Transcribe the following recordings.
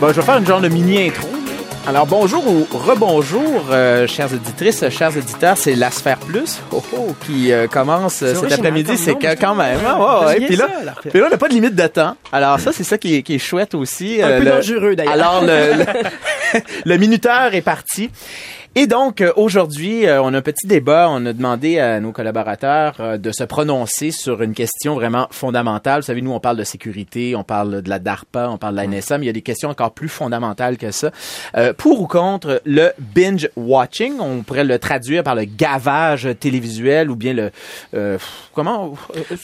Bon, je vais faire une genre de mini intro. Alors bonjour ou rebonjour, euh, chères auditrices, chers auditeurs, c'est la Sphère Plus oh, oh, qui euh, commence euh, cet après-midi, c'est quand même. ouais, ouais. Puis là, puis là, on n'a pas de limite de temps. Alors ça, c'est ça qui est, qui est chouette aussi. Un Euh, peu le- dangereux, d'ailleurs. Alors le, le, le minuteur est parti. Et donc, euh, aujourd'hui, euh, on a un petit débat. On a demandé à nos collaborateurs euh, de se prononcer sur une question vraiment fondamentale. Vous savez, nous, on parle de sécurité, on parle de la DARPA, on parle de la NSA, mais il y a des questions encore plus fondamentales que ça. Euh, pour ou contre le binge watching, on pourrait le traduire par le gavage télévisuel ou bien le... euh, comment...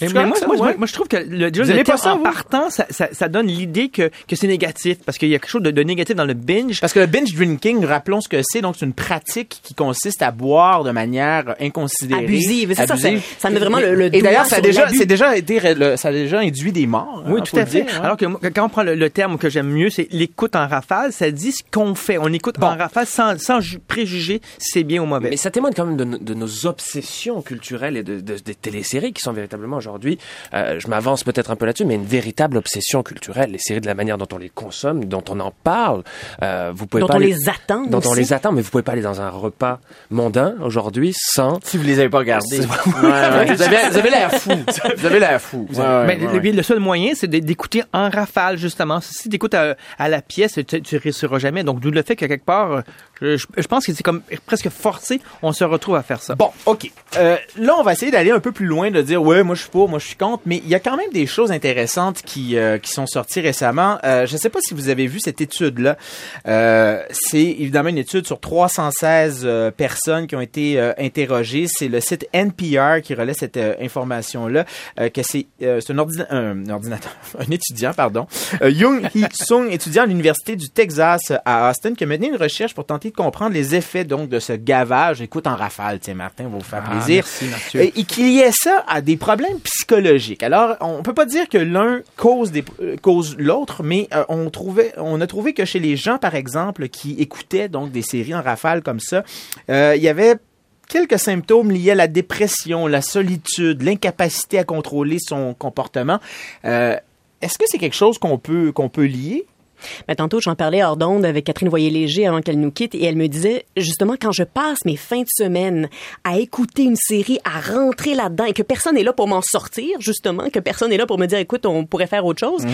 Mais, moi, ça? moi, Ouais. moi, je trouve que le, déjà, le pas ça, en vous? partant, ça, ça, ça donne l'idée que, que c'est négatif, parce qu'il y a quelque chose de, de négatif dans le binge. Parce que le binge drinking, rappelons ce que c'est, donc c'est une pratique qui consiste à boire de manière inconsidérée. Abusive. C'est ça, Abusive. ça- ça met vraiment le- le Et d'ailleurs, ça a déjà, l'abus. c'est déjà été, le- ça a déjà induit des morts. Oui, hein, tout faut à fait. dire, hein. Alors que quand on prend le, le terme que j'aime mieux, c'est l'écoute en rafale, ça dit ce qu'on fait. On écoute en rafale sans, sans ju- préjuger si c'est bien ou mauvais. Mais ça témoigne quand même de, no- de nos obsessions culturelles et de, de- des téléséries qui sont véritablement aujourd'hui, euh, je m'avance peut-être un peu là-dessus, mais une véritable obsession culturelle. Les séries de la manière dont on les consomme, dont on en parle, euh, vous pouvez Dont pas on aller- les attend dont on les attend, mais vous pouvez pas aller dans un repas mondain aujourd'hui sans Si vous les avez pas regardés. C'est- Ouais, ouais. Vous avez, vous avez l'air fou. Vous avez l'air fou. Ouais, Mais ouais, le- ouais. le seul moyen, c'est d'écouter en rafale, justement. Si tu écoutes à, à la pièce, tu, tu réussiras jamais. Donc, d'où le fait que quelque part, euh, je, pense que c'est comme presque forcé, on se retrouve à faire ça. Bon, OK. Euh, là, on va essayer d'aller un peu plus loin, de dire, ouais, moi je suis pour, moi je suis contre, mais il y a quand même des choses intéressantes qui, euh, qui sont sorties récemment. Euh, je ne sais pas si vous avez vu cette étude-là. Euh, c'est évidemment une étude sur 316 euh, personnes qui ont été euh, interrogées. C'est le site NPR qui relaie cette euh, information-là, que c'est un, ordina- un ordinateur, un étudiant, pardon, Young Hee Sung, étudiant à l'université du Texas à Austin, qui a mené une recherche pour tenter de comprendre les effets donc de ce gavage. Écoute en rafale, tiens Martin, va vous faire Ah, plaisir. merci, Mathieu. Et, et qu'il y ait ça à des problèmes psychologiques. Alors, on peut pas dire que l'un cause des cause l'autre, mais on trouvait, on a trouvé que chez les gens, par exemple, qui écoutaient donc des séries en rafale comme ça, euh, il y avait quelques symptômes liés à la dépression, la solitude, l'incapacité à contrôler son comportement. Euh, Est-ce que c'est quelque chose qu'on peut qu'on peut lier? Ben, tantôt, j'en parlais hors d'onde avec Catherine Voyer-Léger avant qu'elle nous quitte et elle me disait, justement, quand je passe mes fins de semaine à écouter une série, à rentrer là-dedans et que personne n'est là pour m'en sortir, justement, que personne n'est là pour me dire, écoute, on pourrait faire autre chose.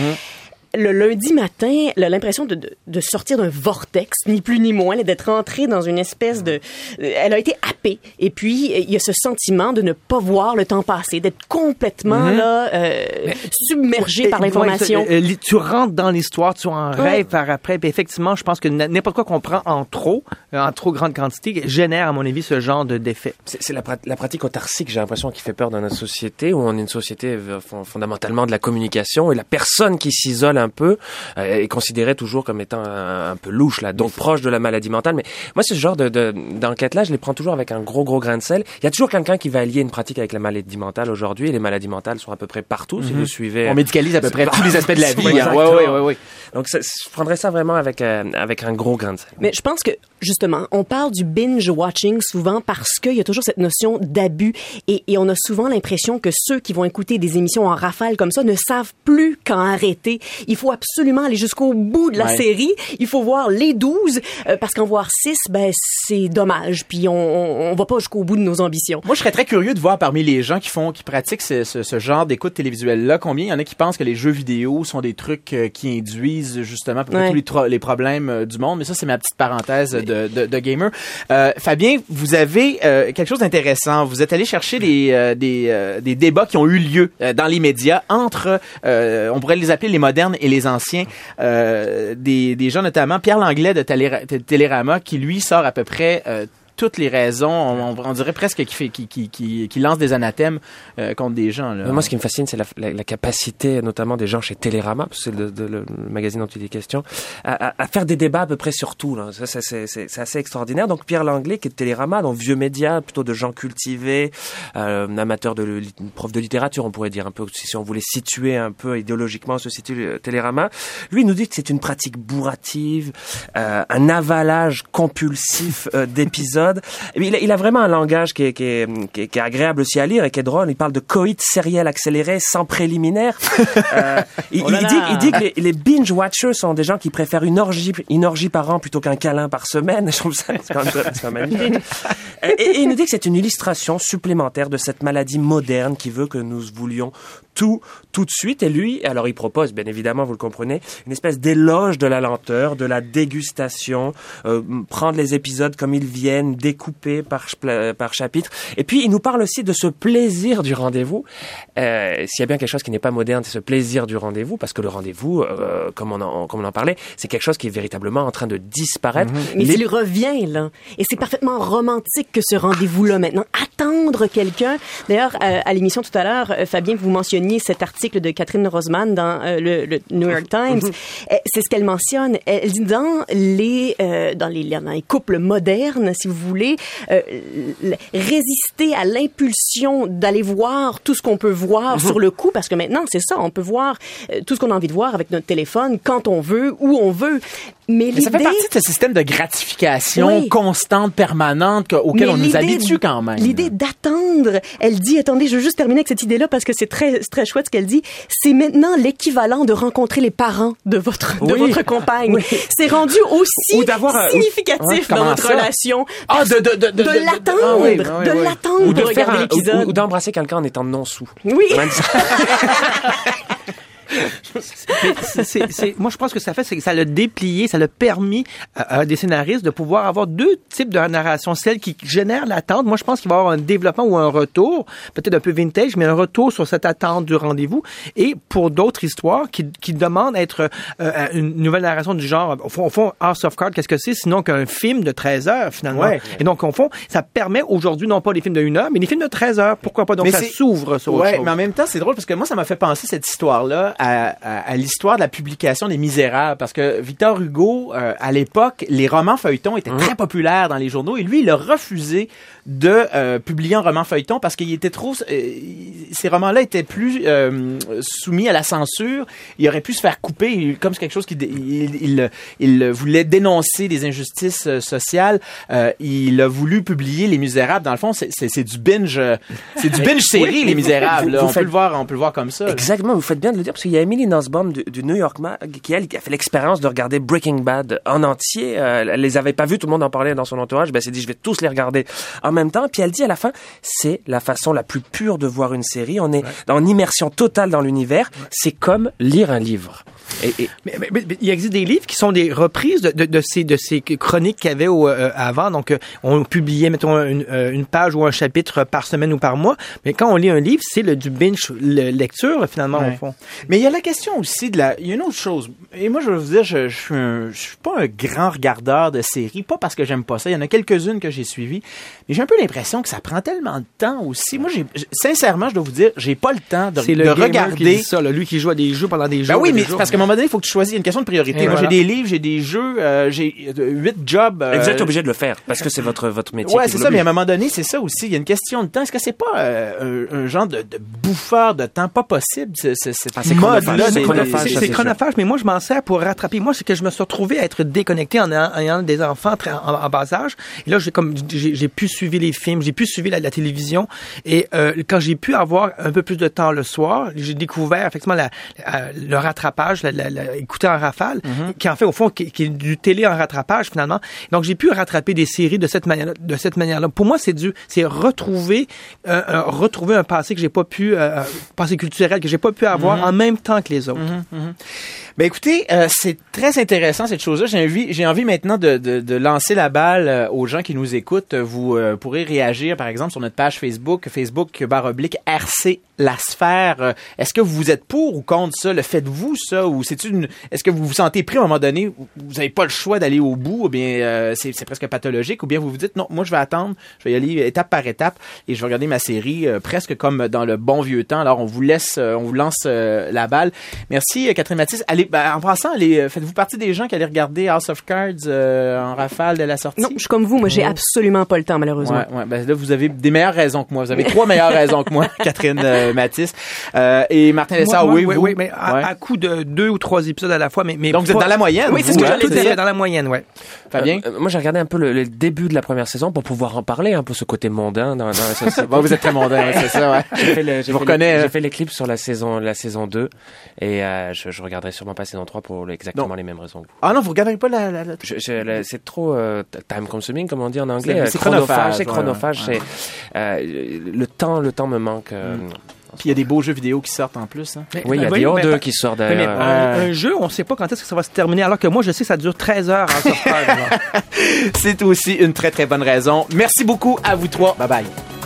Le lundi matin, elle a l'impression de, de, de sortir d'un vortex, ni plus ni moins, d'être rentrée dans une espèce de... Elle a été happée. Et puis, il y a ce sentiment de ne pas voir le temps passer, d'être complètement, là, euh, submergée par l'information. ouais, euh, tu rentres dans l'histoire, tu en rêves par après. Puis effectivement, je pense que n'importe quoi qu'on prend en trop, euh, en trop grande quantité, génère, à mon avis, ce genre de d'effet. C'est la, prat- la pratique autarcique, j'ai l'impression, qui fait peur dans notre société, où on est une société fon- fondamentalement de la communication, et la personne qui s'isole un peu euh, est considérée toujours comme étant un, un peu louche, là, donc proche de la maladie mentale. Mais moi, ce genre de- de- d'enquête-là, je les prends toujours avec un gros, gros grain de sel. Il y a toujours quelqu'un qui va allier une pratique avec la maladie mentale aujourd'hui, et les maladies mentales sont à peu près partout, si vous suivez... On médicalise à peu près tous les aspects de la vie. hein. Ouais, ouais, ouais, ouais. Donc, ça- je prendrais ça vraiment avec, euh, avec un gros grain de sel. Mais je pense que, justement, on parle du binge watching souvent parce qu'il y a toujours cette notion d'abus et, et on a souvent l'impression que ceux qui vont écouter des émissions en rafale comme ça ne savent plus quand arrêter. Il faut absolument aller jusqu'au bout de la Ouais. série. Il faut voir les 12 euh, parce qu'en voir 6, ben, c'est dommage. Puis on, on, on va pas jusqu'au bout de nos ambitions. Moi, je serais très curieux de voir parmi les gens qui font, qui pratiquent ce, ce- ce genre d'écoute télévisuelle-là, combien il y en a qui pensent que les jeux vidéo sont des trucs euh, qui induisent justement Ouais. tous les, problèmes euh, du monde. Mais ça, c'est ma petite parenthèse de, de, de gamer. Euh, Fabien, vous avez euh, quelque chose d'intéressant. Vous êtes allé chercher des, euh, des, euh, des débats qui ont eu lieu euh, dans les médias entre, euh, on pourrait les appeler les modernes et les anciens, euh, des, des gens notamment Pierre Langlais de Télé- de Télérama qui lui sort à peu près euh, toutes les raisons, on, on dirait presque qu'il fait, qu'il, qu'il- qu'il- qu'il lance des anathèmes euh, contre des gens. Là. Moi, ce qui me fascine, c'est la, la- la capacité, notamment des gens chez Télérama, c'est le, le magazine dont il est question, à, à- à faire des débats à peu près sur tout. Là. Ça, c'est- c'est assez extraordinaire. Donc, Pierre Langlais, qui est de Télérama, donc vieux média, plutôt de gens cultivés, euh, amateur de prof de littérature, on pourrait dire un peu, si on voulait situer un peu idéologiquement, se situe euh, Télérama. Lui, il nous dit que c'est une pratique bourrative, euh, un avalage compulsif euh, d'épisodes Et il, a, il a vraiment un langage qui est, qui, est, qui, est, qui est agréable aussi à lire et qui est drôle. Il parle de coït sériel accéléré sans préliminaire. euh, il, Oh là il dit, là. il dit que les, les binge watchers sont des gens qui préfèrent une orgie, une orgie par an plutôt qu'un câlin par semaine. Je trouve ça c'est quand même, c'est quand même magnifique. Et, et il nous dit que c'est une illustration supplémentaire de cette maladie moderne qui veut que nous voulions tout tout de suite. Et lui, alors il propose, bien évidemment, vous le comprenez, une espèce d'éloge de la lenteur, de la dégustation, euh, prendre les épisodes comme ils viennent, découpés par par chapitre. Et puis il nous parle aussi de ce plaisir du rendez-vous. Euh, S'il y a bien quelque chose qui n'est pas moderne, c'est ce plaisir du rendez-vous, parce que le rendez-vous, euh, comme on en comme on en parlait, c'est quelque chose qui est véritablement en train de disparaître. Mais Les- il revient, là. Et c'est parfaitement romantique que ce rendez-vous-là, maintenant. Attendre quelqu'un. D'ailleurs, euh, à l'émission tout à l'heure, euh, Fabien, vous mentionniez cet article de Catherine Rosman dans euh, le, le New York Times. Euh, C'est ce qu'elle mentionne. Elle dit dans les, euh, dans les, dans les couples modernes, si vous voulez, euh, résister à l'impulsion d'aller voir tout ce qu'on peut voir sur le coup, parce que maintenant, c'est ça, on peut voir euh, tout ce qu'on a envie de voir avec notre téléphone, quand on veut, où on veut. Mais Mais ça fait partie de ce système de gratification Oui. constante, permanente, que- auquel Mais on nous habitue quand même. L'idée d'attendre, elle dit, attendez, je veux juste terminer avec cette idée-là parce que c'est très, très chouette ce qu'elle dit. C'est maintenant l'équivalent de rencontrer les parents de votre, de votre compagne. Oui. C'est rendu aussi significatif dans votre relation. Ah, de- de- de- l'attendre, de l'attendre ou de regarder l'épisode. ou, ou d'embrasser quelqu'un en étant non sous. Oui. Moi, je pense que ça fait, c'est que ça l'a déplié, ça l'a permis à, à des scénaristes de pouvoir avoir deux types de narration. Celle qui génère l'attente. Moi, je pense qu'il va y avoir un développement ou un retour, peut-être un peu vintage, mais un retour sur cette attente du rendez-vous. Et pour d'autres histoires qui, qui demandent à être euh, une nouvelle narration du genre, au fond, au fond House of Cards, qu'est-ce que c'est? Sinon qu'un film de 13 heures, finalement. Ouais. Et donc, au fond, ça permet aujourd'hui, non pas les films de 1 heure, mais les films de 13 heures. Pourquoi pas? Donc, Mais ça s'ouvre sur autre Ouais, chose. mais en même temps, c'est drôle parce que moi, ça m'a fait penser cette histoire-là à, à- à l'histoire de la publication des Misérables. Parce que Victor Hugo, euh, à l'époque, les romans feuilletons étaient très populaires dans les journaux et lui, il a refusé de euh, publier un roman feuilleton parce qu'il était trop... euh, ces romans-là étaient plus euh, soumis à la censure. Il aurait pu se faire couper comme c'est quelque chose qui... dé- Il, il, il voulait dénoncer des injustices euh, sociales. Euh, il a voulu publier Les Misérables. Dans le fond, c'est- du binge... C'est du binge série, Les Misérables. vous- là. vous on peut le voir, on peut le voir comme ça. là. Exactement, vous faites bien de le dire parce qu'il y a Emily Nussbaum du, du New York Mag qui elle qui a fait l'expérience de regarder Breaking Bad en entier. Euh, elle les avait pas vus, tout le monde en parlait dans son entourage. Ben elle s'est dit je vais tous les regarder en même temps. Puis elle dit à la fin c'est la façon la plus pure de voir une série. On est en immersion totale dans l'univers. C'est comme lire un livre. Et, et- Mais, mais- mais- mais il existe des livres qui sont des reprises de, de, de ces, de ces chroniques qu'il y avait au, euh, avant. Donc, euh, on publiait, mettons, une, euh, une page ou un chapitre par semaine ou par mois. Mais quand on lit un livre, c'est le, du binge le- lecture, finalement, Ouais. au fond. Mais il y a la question aussi de la. Il y a une autre chose. Et moi, je vais vous dire, je, je suis un- je suis pas un grand regardeur de séries, pas parce que j'aime pas ça. Il y en a quelques-unes que j'ai suivies, mais j'ai un peu l'impression que ça prend tellement de temps aussi. Moi, j'ai, sincèrement, je dois vous dire, j'ai pas le temps de, C'est de le gamer regarder. qui dit ça, là, lui qui joue à des jeux pendant des jours. Ben oui, mais c'est jours. parce qu'à un moment donné, il faut que tu choisisses. Il y a une question de priorité. Et Moi, voilà. j'ai des livres, j'ai des jeux, euh, j'ai euh, huit jobs. et vous êtes euh, obligé de le faire parce que c'est votre votre métier. Ouais, c'est ça, mais à un moment donné, c'est ça aussi. Il y a une question de temps. Est-ce que c'est pas euh, un, un genre de, de bouffeur de temps pas possible, Ah, c'est mode-là? chronophage, c'est chronophage, C'est ça, c'est c'est chronophage, mais moi, je m'en sers pour rattraper. Moi, c'est que je me suis retrouvé à être déconnecté en ayant, en ayant des enfants en, en bas âge. Et là, j'ai comme j'ai j'ai pu suivre les films, j'ai pu suivre la, la télévision. Et euh, quand j'ai pu avoir un peu plus de temps le soir, j'ai découvert effectivement la, la- le rattrapage, écouter en rafale, qui en fait au fond qui, qui est du télé en rattrapage finalement. Donc j'ai pu rattraper des séries de cette manière de cette manière-là. Pour moi, c'est du c'est retrouver euh, euh, retrouver un passé que j'ai pas pu passé culturel que j'ai pas pu avoir en même temps que les autres. Ben écoutez, c'est très intéressant cette chose-là. J'ai envie, j'ai envie maintenant de, de, de lancer la balle aux gens qui nous écoutent. Vous pourrez réagir, par exemple, sur notre page Facebook, Facebook barre oblique RC La Sphère. Euh, Est-ce que vous êtes pour ou contre ça? Le faites-vous ça? Ou c'est une, est-ce que vous vous sentez pris à un moment donné? Vous n'avez pas le choix d'aller au bout? Ou bien euh, c'est, c'est presque pathologique? Ou bien vous vous dites, non, moi je vais attendre, je vais y aller étape par étape et je vais regarder ma série euh, presque comme dans le bon vieux temps. Alors on vous laisse, euh, on vous lance la balle. Merci Catherine Mathis. Allez, ben, en passant, allez, faites-vous partie des gens qui allaient regarder House of Cards en rafale de la sortie? Non, je suis comme vous. Moi, j'ai absolument pas le temps, malheureusement. Ouais, ouais. Ben là, vous avez des meilleures raisons que moi. Vous avez trois meilleures raisons que moi, Catherine euh, Mathis. Euh, et Martin Lessard, Moi- oui, moi, vous? oui, mais à, Ouais. à coup de deux ou trois épisodes à la fois, mais, mais Donc, vous êtes dans la moyenne, Oui, c'est ce que hein, j'allais dire, dans la moyenne, ouais. Fabien? Euh, moi, j'ai regardé un peu le, le début de la première saison pour pouvoir en parler, un peu ce côté mondain dans, dans la. Bon, vous êtes très mondain, ouais, c'est ça, ouais. J'ai fait, le- j'ai vous reconnais, les- hein. j'ai fait les clips sur la saison, la saison 2 et euh, je, je regarderai sûrement pas saison 3 pour exactement Non. les mêmes raisons que vous. Ah non, vous regarderez pas la... la, la- Je- je- c'est trop euh, time consuming comme on dit en anglais C'est- euh, c'est chronophage, c'est ouais, chronophage ouais. c'est euh, le temps le temps me manque euh, Puis il y a des beaux jeux vidéo qui sortent en plus. Hein. Mais- oui il y a Dior mais 2 par- qui sort mais- mais d'ailleurs Euh, un, un jeu, on sait pas quand est-ce que ça va se terminer, alors que moi, je sais que ça dure 13 heures en software. C'est aussi une très très bonne raison. Merci beaucoup à vous trois. Bye bye.